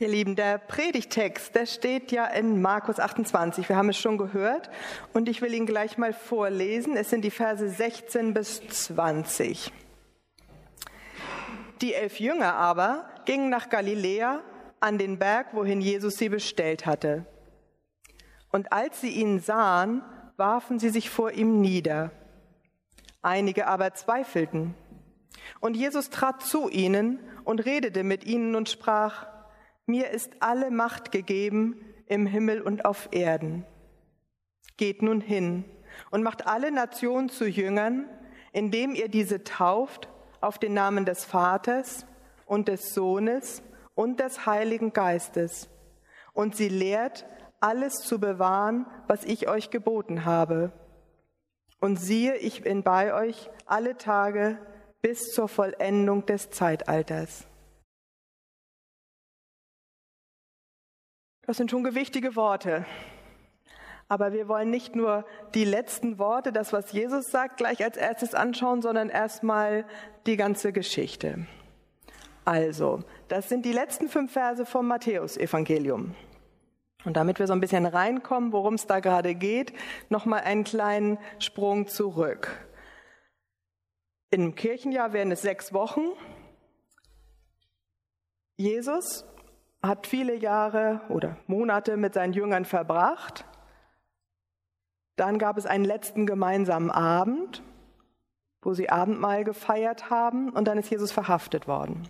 Ihr Lieben, der Predigtext, der steht ja in Markus 28. Wir haben es schon gehört und ich will ihn gleich mal vorlesen. Es sind die Verse 16 bis 20. Die elf Jünger aber gingen nach Galiläa an den Berg, wohin Jesus sie bestellt hatte. Und als sie ihn sahen, warfen sie sich vor ihm nieder. Einige aber zweifelten. Und Jesus trat zu ihnen und redete mit ihnen und sprach, mir ist alle Macht gegeben im Himmel und auf Erden. Geht nun hin und macht alle Nationen zu Jüngern, indem ihr diese tauft auf den Namen des Vaters und des Sohnes und des Heiligen Geistes und sie lehrt, alles zu bewahren, was ich euch geboten habe. Und siehe, ich bin bei euch alle Tage bis zur Vollendung des Zeitalters. Das sind schon gewichtige Worte. Aber wir wollen nicht nur die letzten Worte, das, was Jesus sagt, gleich als erstes anschauen, sondern erstmal die ganze Geschichte. Also, das sind die letzten fünf Verse vom Matthäusevangelium. Und damit wir so ein bisschen reinkommen, worum es da gerade geht, nochmal einen kleinen Sprung zurück. Im Kirchenjahr werden es sechs Wochen. Jesus hat viele Jahre oder Monate mit seinen Jüngern verbracht. Dann gab es einen letzten gemeinsamen Abend, wo sie Abendmahl gefeiert haben und dann ist Jesus verhaftet worden.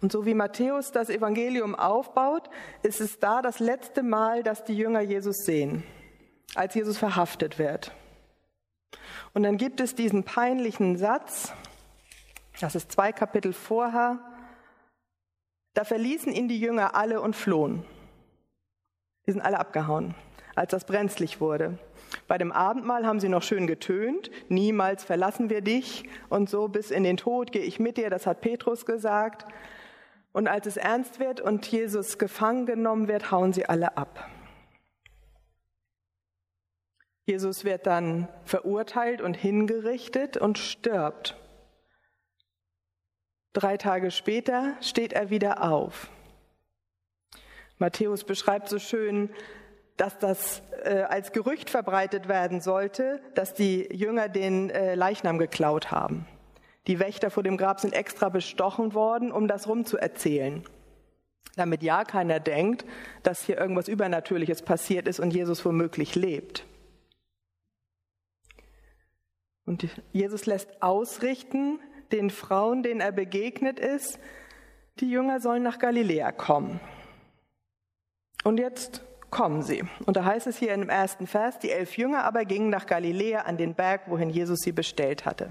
Und so wie Matthäus das Evangelium aufbaut, ist es da das letzte Mal, dass die Jünger Jesus sehen, als Jesus verhaftet wird. Und dann gibt es diesen peinlichen Satz, das ist zwei Kapitel vorher, da verließen ihn die Jünger alle und flohen. Die sind alle abgehauen, als das brenzlig wurde. Bei dem Abendmahl haben sie noch schön getönt, niemals verlassen wir dich und so bis in den Tod gehe ich mit dir, das hat Petrus gesagt. Und als es ernst wird und Jesus gefangen genommen wird, hauen sie alle ab. Jesus wird dann verurteilt und hingerichtet und stirbt. Drei Tage später steht er wieder auf. Matthäus beschreibt so schön, dass das äh, als Gerücht verbreitet werden sollte, dass die Jünger den äh, Leichnam geklaut haben. Die Wächter vor dem Grab sind extra bestochen worden, um das rumzuerzählen. Damit ja keiner denkt, dass hier irgendwas Übernatürliches passiert ist und Jesus womöglich lebt. Und Jesus lässt ausrichten, den Frauen, denen er begegnet ist, die Jünger sollen nach Galiläa kommen. Und jetzt kommen sie. Und da heißt es hier im ersten Vers, die elf Jünger aber gingen nach Galiläa an den Berg, wohin Jesus sie bestellt hatte.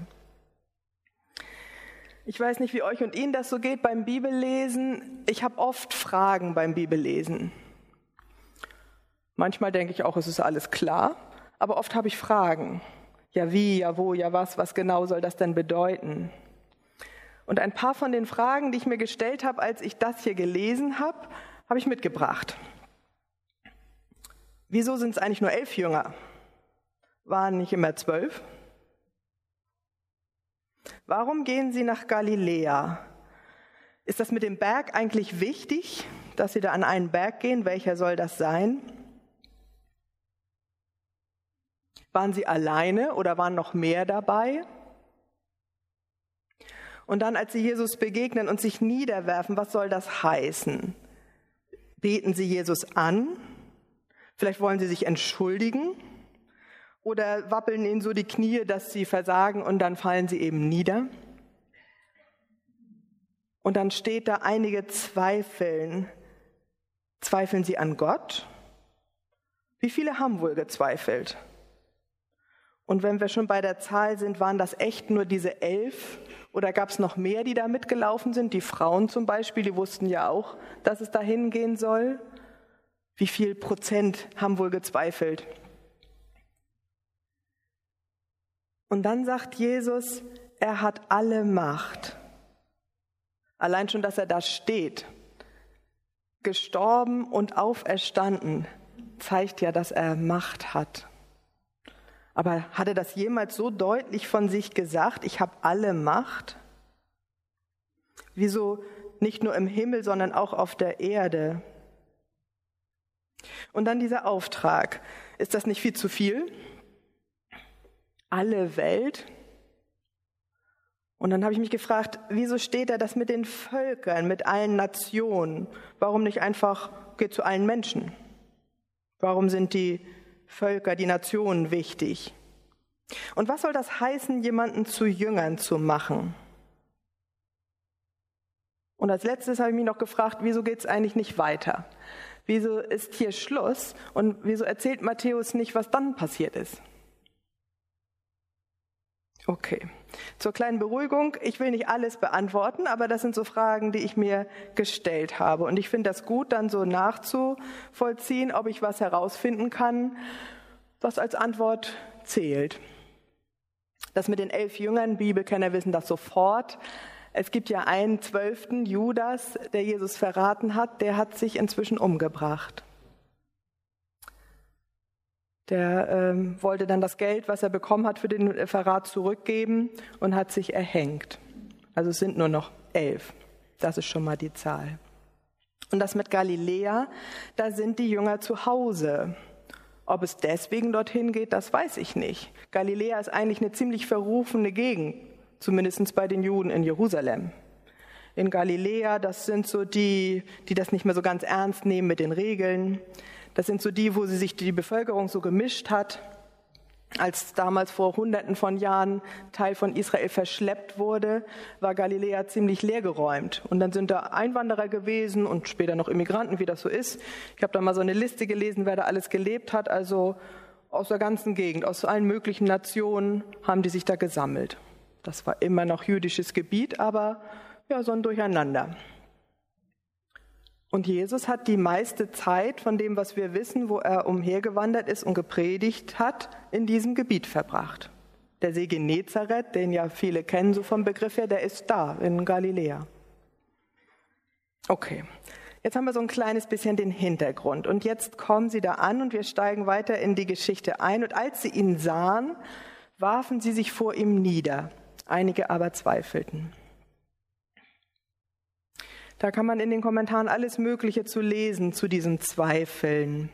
Ich weiß nicht, wie euch und Ihnen das so geht beim Bibellesen. Ich habe oft Fragen beim Bibellesen. Manchmal denke ich auch, es ist alles klar, aber oft habe ich Fragen. Ja, wie, ja, wo, ja, was, was genau soll das denn bedeuten? Und ein paar von den Fragen, die ich mir gestellt habe, als ich das hier gelesen habe, habe ich mitgebracht. Wieso sind es eigentlich nur elf Jünger? Waren nicht immer zwölf? Warum gehen sie nach Galiläa? Ist das mit dem Berg eigentlich wichtig, dass sie da an einen Berg gehen? Welcher soll das sein? Waren sie alleine oder waren noch mehr dabei? Und dann, als sie Jesus begegnen und sich niederwerfen, was soll das heißen? Beten sie Jesus an? Vielleicht wollen sie sich entschuldigen? Oder wappeln ihnen so die Knie, dass sie versagen und dann fallen sie eben nieder? Und dann steht da einige zweifeln. Zweifeln sie an Gott? Wie viele haben wohl gezweifelt? Und wenn wir schon bei der Zahl sind, waren das echt nur diese elf? Oder gab es noch mehr, die da mitgelaufen sind? Die Frauen zum Beispiel, die wussten ja auch, dass es dahin gehen soll. Wie viel Prozent haben wohl gezweifelt? Und dann sagt Jesus, er hat alle Macht. Allein schon, dass er da steht, gestorben und auferstanden, zeigt ja, dass er Macht hat. Aber hat er das jemals so deutlich von sich gesagt, ich habe alle Macht? Wieso nicht nur im Himmel, sondern auch auf der Erde. Und dann dieser Auftrag. Ist das nicht viel zu viel? Alle Welt? Und dann habe ich mich gefragt, wieso steht da das mit den Völkern, mit allen Nationen? Warum nicht einfach geht zu allen Menschen? Warum sind die Völker, die Nationen wichtig? Und was soll das heißen, jemanden zu Jüngern zu machen? Und als letztes habe ich mich noch gefragt, wieso geht es eigentlich nicht weiter? Wieso ist hier Schluss und wieso erzählt Matthäus nicht, was dann passiert ist? Okay, zur kleinen Beruhigung, ich will nicht alles beantworten, aber das sind so Fragen, die ich mir gestellt habe. Und ich finde das gut, dann so nachzuvollziehen, ob ich was herausfinden kann, was als Antwort zählt. Das mit den elf Jüngern, Bibelkenner wissen das sofort. Es gibt ja einen zwölften, Judas, der Jesus verraten hat, der hat sich inzwischen umgebracht. Der ähm, wollte dann das Geld, was er bekommen hat, für den Verrat zurückgeben und hat sich erhängt. Also es sind nur noch elf. Das ist schon mal die Zahl. Und das mit Galiläa, da sind die Jünger zu Hause. Ob es deswegen dorthin geht, das weiß ich nicht. Galiläa ist eigentlich eine ziemlich verrufene Gegend, zumindest bei den Juden in Jerusalem. In Galiläa, das sind so die, die das nicht mehr so ganz ernst nehmen mit den Regeln. Das sind so die, wo sie sich die Bevölkerung so gemischt hat. Als damals vor Hunderten von Jahren Teil von Israel verschleppt wurde, war Galiläa ziemlich leergeräumt. Und dann sind da Einwanderer gewesen und später noch Immigranten, wie das so ist. Ich habe da mal so eine Liste gelesen, wer da alles gelebt hat. Also aus der ganzen Gegend, aus allen möglichen Nationen haben die sich da gesammelt. Das war immer noch jüdisches Gebiet, aber ja, so ein Durcheinander. Und Jesus hat die meiste Zeit von dem, was wir wissen, wo er umhergewandert ist und gepredigt hat, in diesem Gebiet verbracht. Der See Genezareth, den ja viele kennen so vom Begriff her, der ist da in Galiläa. Okay, jetzt haben wir so ein kleines bisschen den Hintergrund. Und jetzt kommen sie da an und wir steigen weiter in die Geschichte ein. Und als sie ihn sahen, warfen sie sich vor ihm nieder. Einige aber zweifelten. Da kann man in den Kommentaren alles Mögliche zu lesen zu diesen Zweifeln.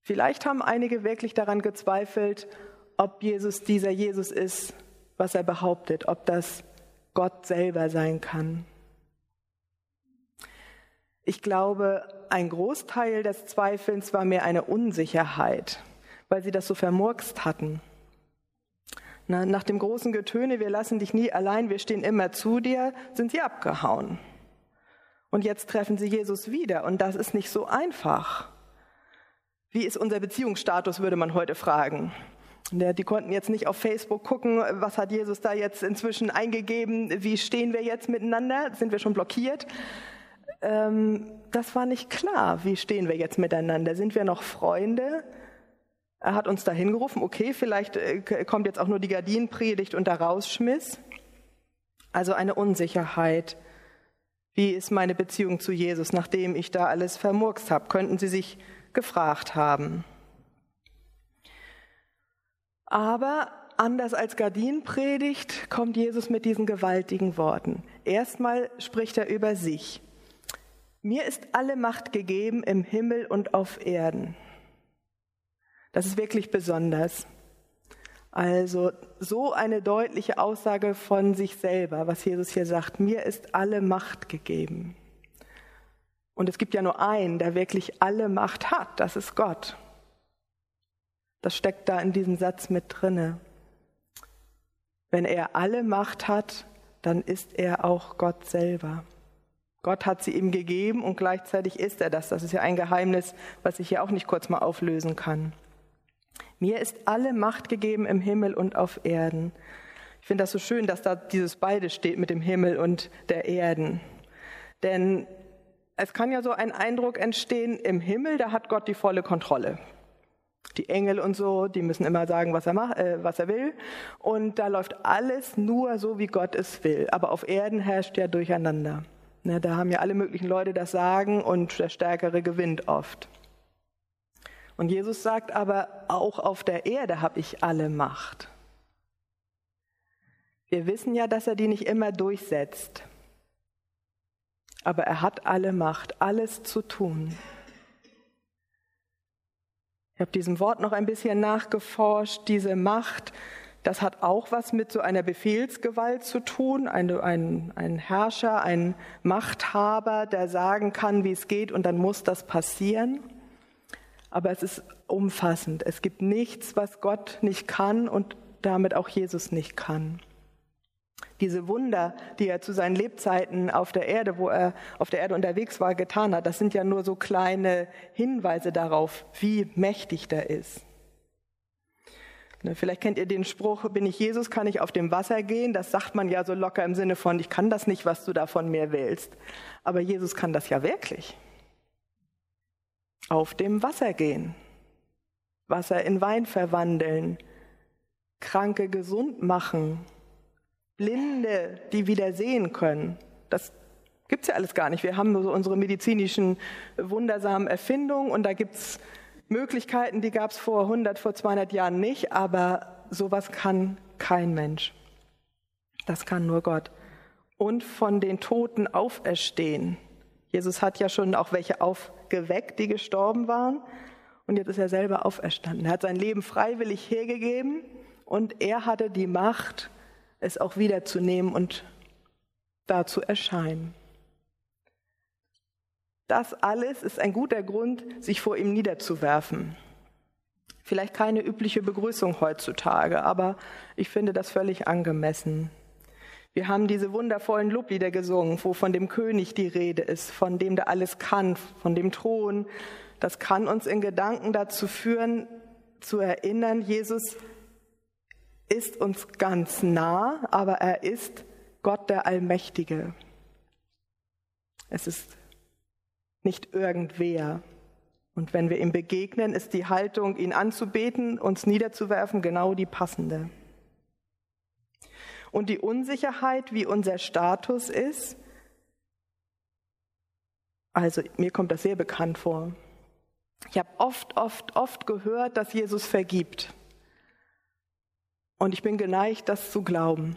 Vielleicht haben einige wirklich daran gezweifelt, ob Jesus dieser Jesus ist, was er behauptet, ob das Gott selber sein kann. Ich glaube, ein Großteil des Zweifelns war mehr eine Unsicherheit, weil sie das so vermurkst hatten. Na, nach dem großen Getöne, wir lassen dich nie allein, wir stehen immer zu dir, sind sie abgehauen. Und jetzt treffen sie Jesus wieder und das ist nicht so einfach. Wie ist unser Beziehungsstatus, würde man heute fragen. Die konnten jetzt nicht auf Facebook gucken, was hat Jesus da jetzt inzwischen eingegeben, wie stehen wir jetzt miteinander, sind wir schon blockiert. Ähm, das war nicht klar, wie stehen wir jetzt miteinander, sind wir noch Freunde, er hat uns dahin gerufen, okay, vielleicht äh, kommt jetzt auch nur die Gardinenpredigt und der Rausschmiss. Also eine Unsicherheit. Wie ist meine Beziehung zu Jesus, nachdem ich da alles vermurkst habe? Könnten Sie sich gefragt haben. Aber anders als Gardinenpredigt kommt Jesus mit diesen gewaltigen Worten. Erstmal spricht er über sich. Mir ist alle Macht gegeben im Himmel und auf Erden. Das ist wirklich besonders. Also so eine deutliche Aussage von sich selber, was Jesus hier sagt, mir ist alle Macht gegeben. Und es gibt ja nur einen, der wirklich alle Macht hat, das ist Gott. Das steckt da in diesem Satz mit drinne. Wenn er alle Macht hat, dann ist er auch Gott selber. Gott hat sie ihm gegeben und gleichzeitig ist er das. Das ist ja ein Geheimnis, was ich hier auch nicht kurz mal auflösen kann. Mir ist alle Macht gegeben im Himmel und auf Erden. Ich finde das so schön, dass da dieses beide steht mit dem Himmel und der Erden. Denn es kann ja so ein Eindruck entstehen, im Himmel, da hat Gott die volle Kontrolle. Die Engel und so, die müssen immer sagen, was er, macht, äh, was er will. Und da läuft alles nur so, wie Gott es will. Aber auf Erden herrscht ja Durcheinander. Ne, da haben ja alle möglichen Leute das Sagen und der Stärkere gewinnt oft. Und Jesus sagt aber, auch auf der Erde habe ich alle Macht. Wir wissen ja, dass er die nicht immer durchsetzt. aber er hat alle Macht, alles zu tun. Ich habe diesem Wort noch ein bisschen nachgeforscht. Diese Macht, das hat auch was mit so einer Befehlsgewalt zu tun. Eine, ein, ein Herrscher, ein Machthaber, der sagen kann, wie es geht und dann muss das passieren. Aber es ist umfassend. Es gibt nichts, was Gott nicht kann und damit auch Jesus nicht kann. Diese Wunder, die er zu seinen Lebzeiten auf der Erde, wo er auf der Erde unterwegs war, getan hat, das sind ja nur so kleine Hinweise darauf, wie mächtig der ist. Ne, vielleicht kennt ihr den Spruch, bin ich Jesus, kann ich auf dem Wasser gehen. Das sagt man ja so locker im Sinne von, ich kann das nicht, was du da von mir willst. Aber Jesus kann das ja wirklich. Auf dem Wasser gehen. Wasser in Wein verwandeln. Kranke gesund machen. Blinde, die wieder sehen können. Das gibt es ja alles gar nicht. Wir haben so unsere medizinischen wundersamen Erfindungen und da gibt es Möglichkeiten, die gab es vor 100, vor 200 Jahren nicht, aber sowas kann kein Mensch. Das kann nur Gott. Und von den Toten auferstehen. Jesus hat ja schon auch welche aufgeweckt, die gestorben waren. Und jetzt ist er selber auferstanden. Er hat sein Leben freiwillig hergegeben und er hatte die Macht, es auch wiederzunehmen und da zu erscheinen. Das alles ist ein guter Grund, sich vor ihm niederzuwerfen. Vielleicht keine übliche Begrüßung heutzutage, aber ich finde das völlig angemessen. Wir haben diese wundervollen Loblieder gesungen, wo von dem König die Rede ist, von dem der alles kann, von dem Thron. Das kann uns in Gedanken dazu führen, zu erinnern, Jesus ist uns ganz nah, aber er ist Gott der Allmächtige. Es ist nicht irgendwer. Und wenn wir ihm begegnen, ist die Haltung, ihn anzubeten, uns niederzuwerfen, genau die passende. Und die Unsicherheit, wie unser Status ist, also mir kommt das sehr bekannt vor. Ich habe oft, oft, oft gehört, dass Jesus vergibt. Und ich bin geneigt, das zu glauben.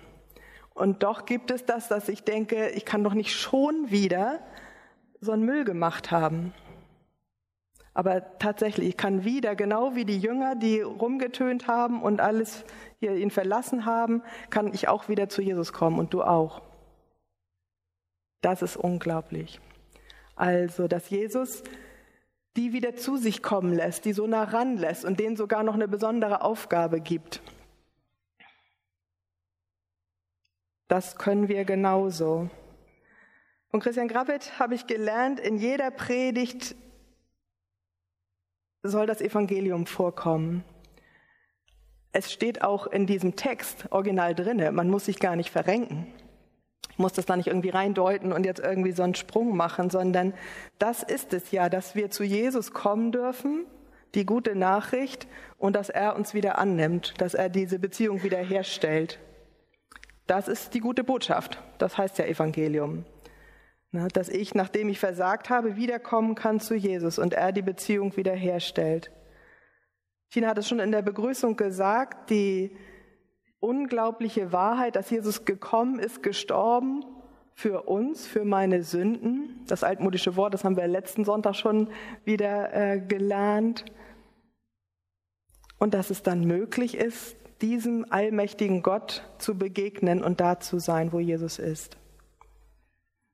Und doch gibt es das, dass ich denke, ich kann doch nicht schon wieder so einen Müll gemacht haben. Aber tatsächlich, ich kann wieder, genau wie die Jünger, die rumgetönt haben und alles hier ihn verlassen haben, kann ich auch wieder zu Jesus kommen und du auch. Das ist unglaublich. Also, dass Jesus die wieder zu sich kommen lässt, die so nah ranlässt und denen sogar noch eine besondere Aufgabe gibt. Das können wir genauso. Von Christian Grabbet habe ich gelernt, in jeder Predigt soll das Evangelium vorkommen. Es steht auch in diesem Text original drinne. Man muss sich gar nicht verrenken. Ich muss das da nicht irgendwie reindeuten und jetzt irgendwie so einen Sprung machen, sondern das ist es ja, dass wir zu Jesus kommen dürfen, die gute Nachricht und dass er uns wieder annimmt, dass er diese Beziehung wieder herstellt. Das ist die gute Botschaft. Das heißt ja Evangelium. Dass ich, nachdem ich versagt habe, wiederkommen kann zu Jesus und er die Beziehung wiederherstellt. Tina hat es schon in der Begrüßung gesagt, die unglaubliche Wahrheit, dass Jesus gekommen ist, gestorben für uns, für meine Sünden. Das altmodische Wort, das haben wir letzten Sonntag schon wieder äh, gelernt. Und dass es dann möglich ist, diesem allmächtigen Gott zu begegnen und da zu sein, wo Jesus ist.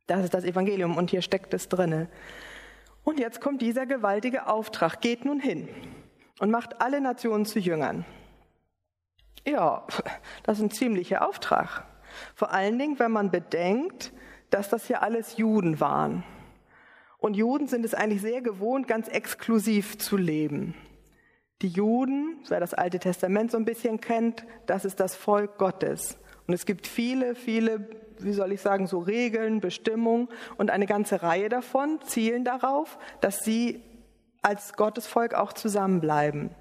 Das ist das Evangelium und hier steckt es drinne. Und jetzt kommt dieser gewaltige Auftrag. Geht nun hin und macht alle Nationen zu Jüngern. Ja, das ist ein ziemlicher Auftrag. Vor allen Dingen, wenn man bedenkt, dass das ja alles Juden waren. Und Juden sind es eigentlich sehr gewohnt, ganz exklusiv zu leben. Die Juden, wer das Alte Testament so ein bisschen kennt, das ist das Volk Gottes. Und es gibt viele, viele, wie soll ich sagen, so Regeln, Bestimmungen und eine ganze Reihe davon zielen darauf, dass sie als Gottesvolk auch zusammenbleiben.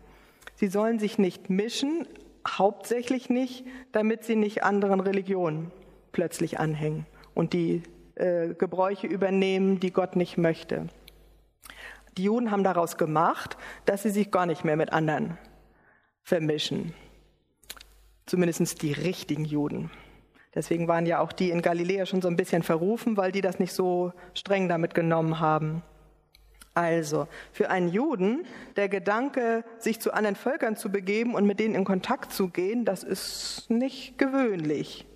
Sie sollen sich nicht mischen, hauptsächlich nicht, damit sie nicht anderen Religionen plötzlich anhängen und die äh, Gebräuche übernehmen, die Gott nicht möchte. Die Juden haben daraus gemacht, dass sie sich gar nicht mehr mit anderen vermischen. Zumindest die richtigen Juden. Deswegen waren ja auch die in Galiläa schon so ein bisschen verrufen, weil die das nicht so streng damit genommen haben. Also, für einen Juden, der Gedanke, sich zu anderen Völkern zu begeben und mit denen in Kontakt zu gehen, das ist nicht gewöhnlich.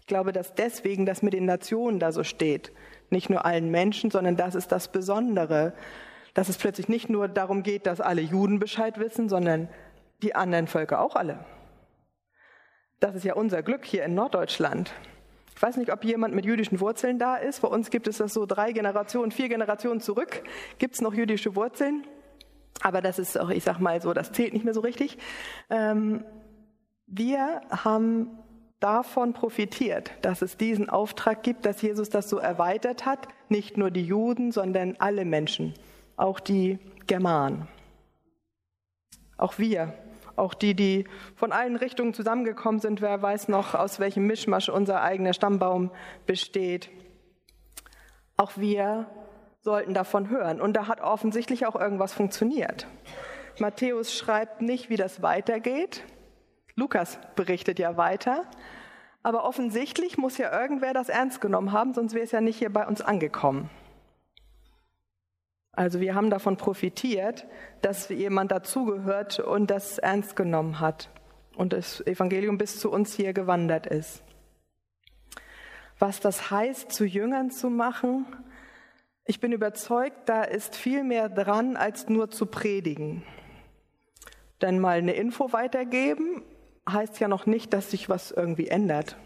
Ich glaube, dass deswegen das mit den Nationen da so steht. Nicht nur allen Menschen, sondern das ist das Besondere. Dass es plötzlich nicht nur darum geht, dass alle Juden Bescheid wissen, sondern die anderen Völker auch alle. Das ist ja unser Glück hier in Norddeutschland. Ich weiß nicht, ob jemand mit jüdischen Wurzeln da ist. Bei uns gibt es das so drei Generationen, vier Generationen zurück. Gibt es noch jüdische Wurzeln? Aber das ist auch, ich sag mal so, das zählt nicht mehr so richtig. Ähm, wir haben davon profitiert, dass es diesen Auftrag gibt, dass Jesus das so erweitert hat, nicht nur die Juden, sondern alle Menschen, auch die Germanen. Auch wir, auch die, die von allen Richtungen zusammengekommen sind, wer weiß noch, aus welchem Mischmasch unser eigener Stammbaum besteht. Auch wir sollten davon hören. Und da hat offensichtlich auch irgendwas funktioniert. Matthäus schreibt nicht, wie das weitergeht, Lukas berichtet ja weiter. Aber offensichtlich muss ja irgendwer das ernst genommen haben, sonst wäre es ja nicht hier bei uns angekommen. Also wir haben davon profitiert, dass jemand dazugehört und das ernst genommen hat und das Evangelium bis zu uns hier gewandert ist. Was das heißt, zu Jüngern zu machen, ich bin überzeugt, da ist viel mehr dran, als nur zu predigen. Denn mal eine Info weitergeben heißt ja noch nicht, dass sich was irgendwie ändert.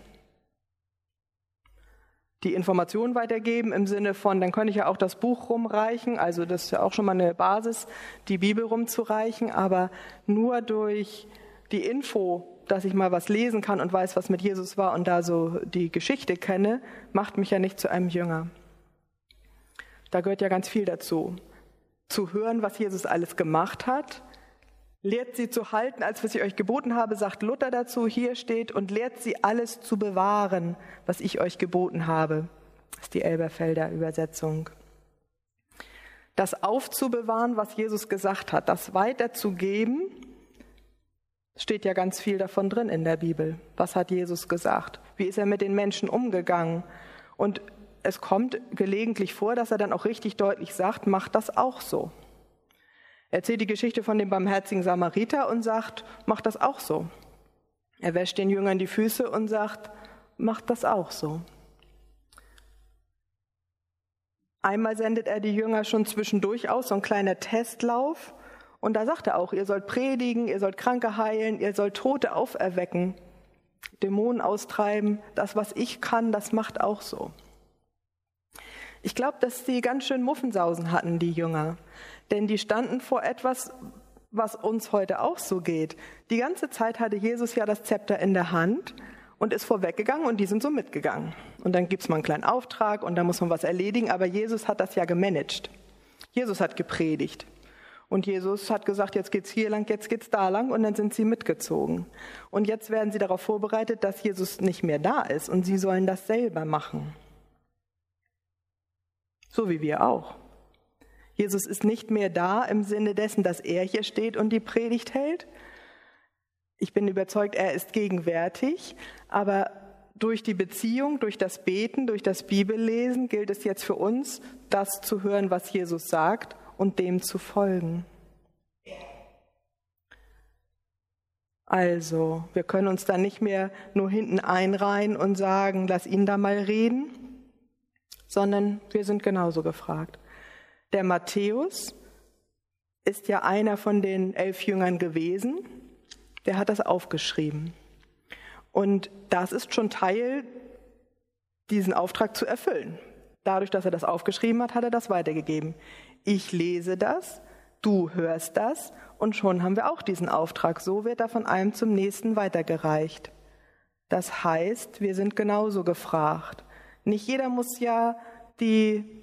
Die Informationen weitergeben im Sinne von, dann könnte ich ja auch das Buch rumreichen, also das ist ja auch schon mal eine Basis, die Bibel rumzureichen, aber nur durch die Info, dass ich mal was lesen kann und weiß, was mit Jesus war und da so die Geschichte kenne, macht mich ja nicht zu einem Jünger. Da gehört ja ganz viel dazu. Zu hören, was Jesus alles gemacht hat, Lehrt sie zu halten, als was ich euch geboten habe, sagt Luther dazu, hier steht, und lehrt sie alles zu bewahren, was ich euch geboten habe. Das ist die Elberfelder Übersetzung. Das aufzubewahren, was Jesus gesagt hat, das weiterzugeben, steht ja ganz viel davon drin in der Bibel. Was hat Jesus gesagt? Wie ist er mit den Menschen umgegangen? Und es kommt gelegentlich vor, dass er dann auch richtig deutlich sagt, macht das auch so. Er erzählt die Geschichte von dem barmherzigen Samariter und sagt, macht das auch so. Er wäscht den Jüngern die Füße und sagt, macht das auch so. Einmal sendet er die Jünger schon zwischendurch aus, so ein kleiner Testlauf. Und da sagt er auch, ihr sollt predigen, ihr sollt Kranke heilen, ihr sollt Tote auferwecken, Dämonen austreiben. Das, was ich kann, das macht auch so. Ich glaube, dass sie ganz schön Muffensausen hatten, die Jünger. Denn die standen vor etwas, was uns heute auch so geht. Die ganze Zeit hatte Jesus ja das Zepter in der Hand und ist vorweggegangen und die sind so mitgegangen. Und dann gibt's mal einen kleinen Auftrag und da muss man was erledigen, aber Jesus hat das ja gemanagt. Jesus hat gepredigt. Und Jesus hat gesagt, jetzt geht's hier lang, jetzt geht's da lang und dann sind sie mitgezogen. Und jetzt werden sie darauf vorbereitet, dass Jesus nicht mehr da ist und sie sollen das selber machen. So wie wir auch. Jesus ist nicht mehr da im Sinne dessen, dass er hier steht und die Predigt hält. Ich bin überzeugt, er ist gegenwärtig, aber durch die Beziehung, durch das Beten, durch das Bibellesen gilt es jetzt für uns, das zu hören, was Jesus sagt und dem zu folgen. Also, wir können uns da nicht mehr nur hinten einreihen und sagen, lass ihn da mal reden, sondern wir sind genauso gefragt. Der Matthäus ist ja einer von den elf Jüngern gewesen, der hat das aufgeschrieben. Und das ist schon Teil, diesen Auftrag zu erfüllen. Dadurch, dass er das aufgeschrieben hat, hat er das weitergegeben. Ich lese das, du hörst das und schon haben wir auch diesen Auftrag. So wird er von einem zum nächsten weitergereicht. Das heißt, wir sind genauso gefragt. Nicht jeder muss ja die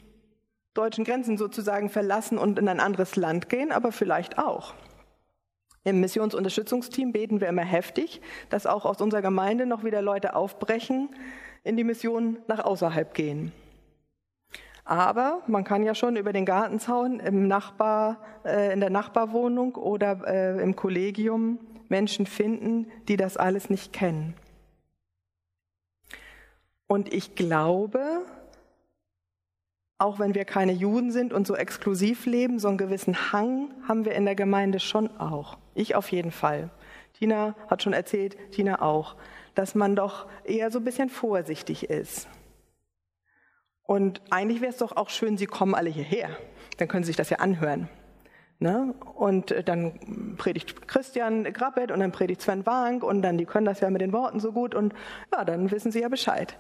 deutschen Grenzen sozusagen verlassen und in ein anderes Land gehen, aber vielleicht auch. Im Missionsunterstützungsteam beten wir immer heftig, dass auch aus unserer Gemeinde noch wieder Leute aufbrechen, in die Mission nach außerhalb gehen. Aber man kann ja schon über den Gartenzaun im Nachbar, äh, in der Nachbarwohnung oder äh, im Kollegium Menschen finden, die das alles nicht kennen. Und ich glaube, auch wenn wir keine Juden sind und so exklusiv leben, so einen gewissen Hang haben wir in der Gemeinde schon auch. Ich auf jeden Fall. Tina hat schon erzählt, Tina auch, dass man doch eher so ein bisschen vorsichtig ist. Und eigentlich wäre es doch auch schön, sie kommen alle hierher. Dann können sie sich das ja anhören. Ne? Und äh, dann predigt Christian Grappet und dann predigt Sven Wank und dann, die können das ja mit den Worten so gut und ja, dann wissen sie ja Bescheid.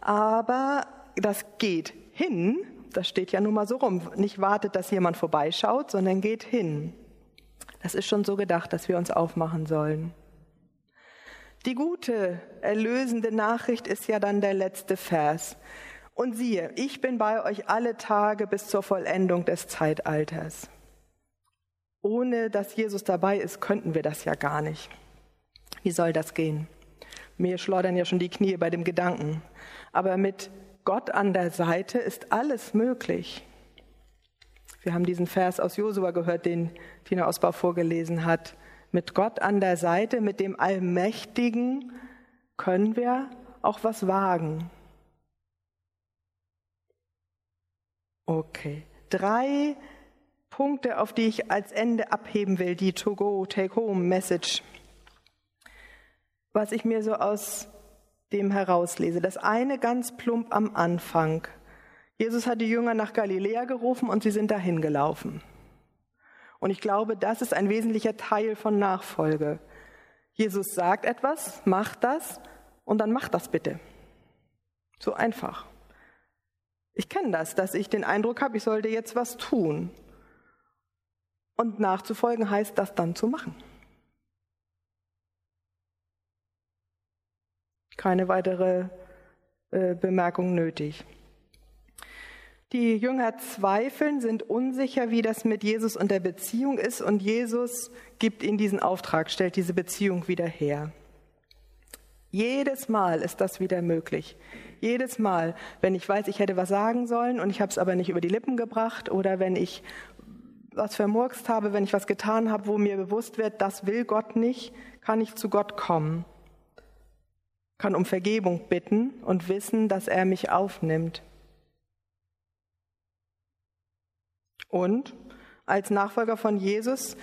Aber das geht hin, das steht ja nun mal so rum. Nicht wartet, dass jemand vorbeischaut, sondern geht hin. Das ist schon so gedacht, dass wir uns aufmachen sollen. Die gute, erlösende Nachricht ist ja dann der letzte Vers. Und siehe, ich bin bei euch alle Tage bis zur Vollendung des Zeitalters. Ohne dass Jesus dabei ist, könnten wir das ja gar nicht. Wie soll das gehen? Mir schleudern ja schon die Knie bei dem Gedanken. Aber mit Gott an der Seite ist alles möglich. Wir haben diesen Vers aus Josua gehört, den Tina Ausbau vorgelesen hat. Mit Gott an der Seite, mit dem Allmächtigen können wir auch was wagen. Okay. Drei Punkte, auf die ich als Ende abheben will, die To-Go, Take-Home-Message. Was ich mir so aus dem herauslese. Das eine ganz plump am Anfang. Jesus hat die Jünger nach Galiläa gerufen und sie sind dahin gelaufen. Und ich glaube, das ist ein wesentlicher Teil von Nachfolge. Jesus sagt etwas, macht das und dann macht das bitte. So einfach. Ich kenne das, dass ich den Eindruck habe, ich sollte jetzt was tun. Und nachzufolgen heißt, das dann zu machen. Keine weitere äh, Bemerkung nötig. Die Jünger zweifeln, sind unsicher, wie das mit Jesus und der Beziehung ist und Jesus gibt ihnen diesen Auftrag, stellt diese Beziehung wieder her. Jedes Mal ist das wieder möglich. Jedes Mal, wenn ich weiß, ich hätte was sagen sollen und ich habe es aber nicht über die Lippen gebracht oder wenn ich was vermurkst habe, wenn ich was getan habe, wo mir bewusst wird, das will Gott nicht, kann ich zu Gott kommen, kann um Vergebung bitten und wissen, dass er mich aufnimmt. Und als Nachfolger von Jesus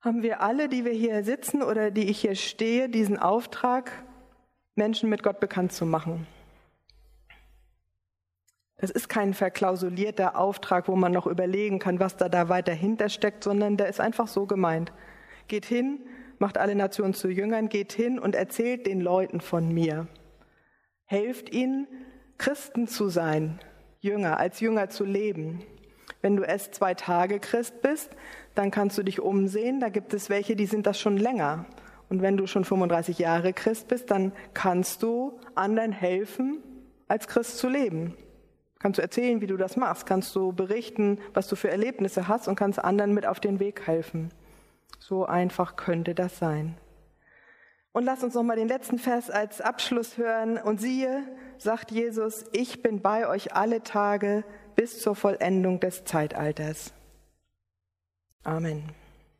haben wir alle, die wir hier sitzen oder die ich hier stehe, diesen Auftrag, Menschen mit Gott bekannt zu machen. Das ist kein verklausulierter Auftrag, wo man noch überlegen kann, was da, da weiter hinter steckt, sondern der ist einfach so gemeint. Geht hin, macht alle Nationen zu Jüngern, geht hin und erzählt den Leuten von mir. Helft ihnen, Christen zu sein, Jünger, als Jünger zu leben. Wenn du erst zwei Tage Christ bist, dann kannst du dich umsehen. Da gibt es welche, die sind das schon länger. Und wenn du schon 35 Jahre Christ bist, dann kannst du anderen helfen, als Christ zu leben. Kannst du erzählen, wie du das machst? Kannst du berichten, was du für Erlebnisse hast und kannst anderen mit auf den Weg helfen? So einfach könnte das sein. Und lass uns noch mal den letzten Vers als Abschluss hören. Und siehe, sagt Jesus, ich bin bei euch alle Tage bis zur Vollendung des Zeitalters. Amen.